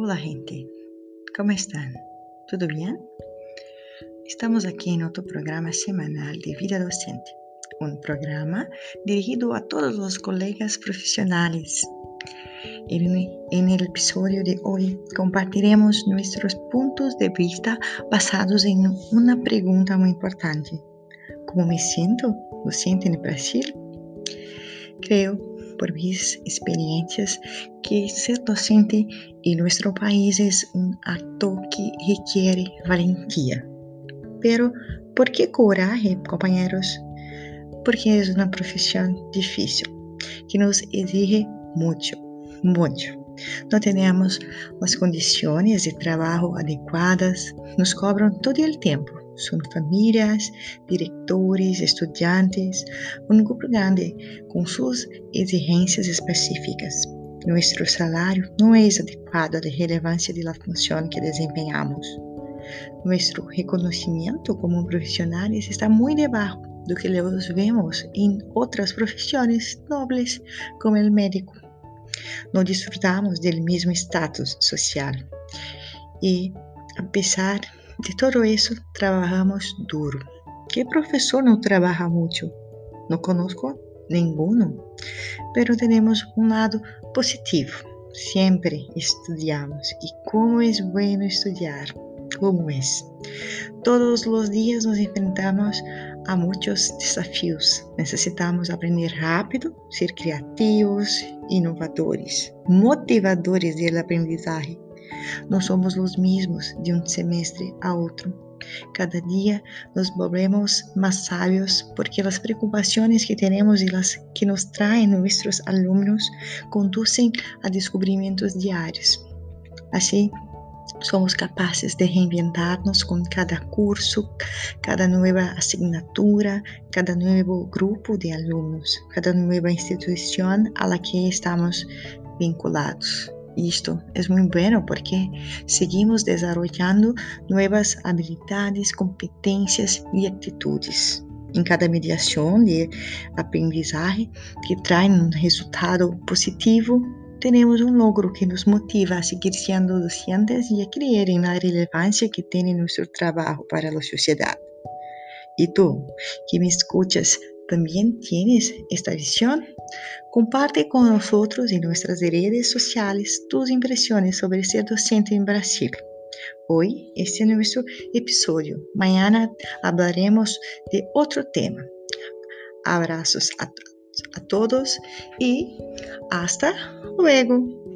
Hola gente, ¿cómo están? ¿Todo bien? Estamos aquí en otro programa semanal de Vida Docente, un programa dirigido a todos los colegas profesionales. En, en el episodio de hoy compartiremos nuestros puntos de vista basados en una pregunta muy importante. ¿Cómo me siento docente en Brasil? Creo por mis experiencias que ser docente en nuestro país es un acto que requiere valentía. Pero, ¿por qué coraje, compañeros? Porque es una profesión difícil, que nos exige mucho, mucho. No tenemos las condiciones de trabajo adecuadas, nos cobran todo el tiempo são famílias, diretores, estudantes, um grupo grande com suas exigências específicas. Nosso salário não é adequado à relevância da função que desempenhamos. Nosso reconhecimento como profissionais está muito debaixo do que os vemos em outras profissões nobres, como o médico. Não desfrutamos do mesmo status social. E, apesar de todo isso, trabalhamos duro. Que professor não trabalha muito? Não conosco nenhum, pero temos um lado positivo. Sempre estudamos e como é bueno estudar, como é. Todos os dias nos enfrentamos a muitos desafios. Necessitamos aprender rápido, ser criativos, inovadores, motivadores do aprendizagem não somos os mesmos de um semestre a outro. Cada dia nos volvemos mais sábios porque as preocupações que temos e as que nos traem nossos alunos conduzem a descobrimentos diários. Assim, somos capazes de reinventar-nos com cada curso, cada nova assinatura, cada novo grupo de alunos, cada nova instituição a la que estamos vinculados. Isto é muito bueno porque seguimos desarrollando novas habilidades, competências e atitudes. Em cada mediação de aprendizagem que traz um resultado positivo, temos um logro que nos motiva a seguir sendo docentes e a crer na relevância que tem nosso trabalho para a sociedade. E tu, que me escuchas, ¿También tienes esta visión? Comparte con nosotros en nuestras redes sociales tus impresiones sobre ser docente en Brasil. Hoy este es nuestro episodio. Mañana hablaremos de otro tema. Abrazos a, a todos y hasta luego.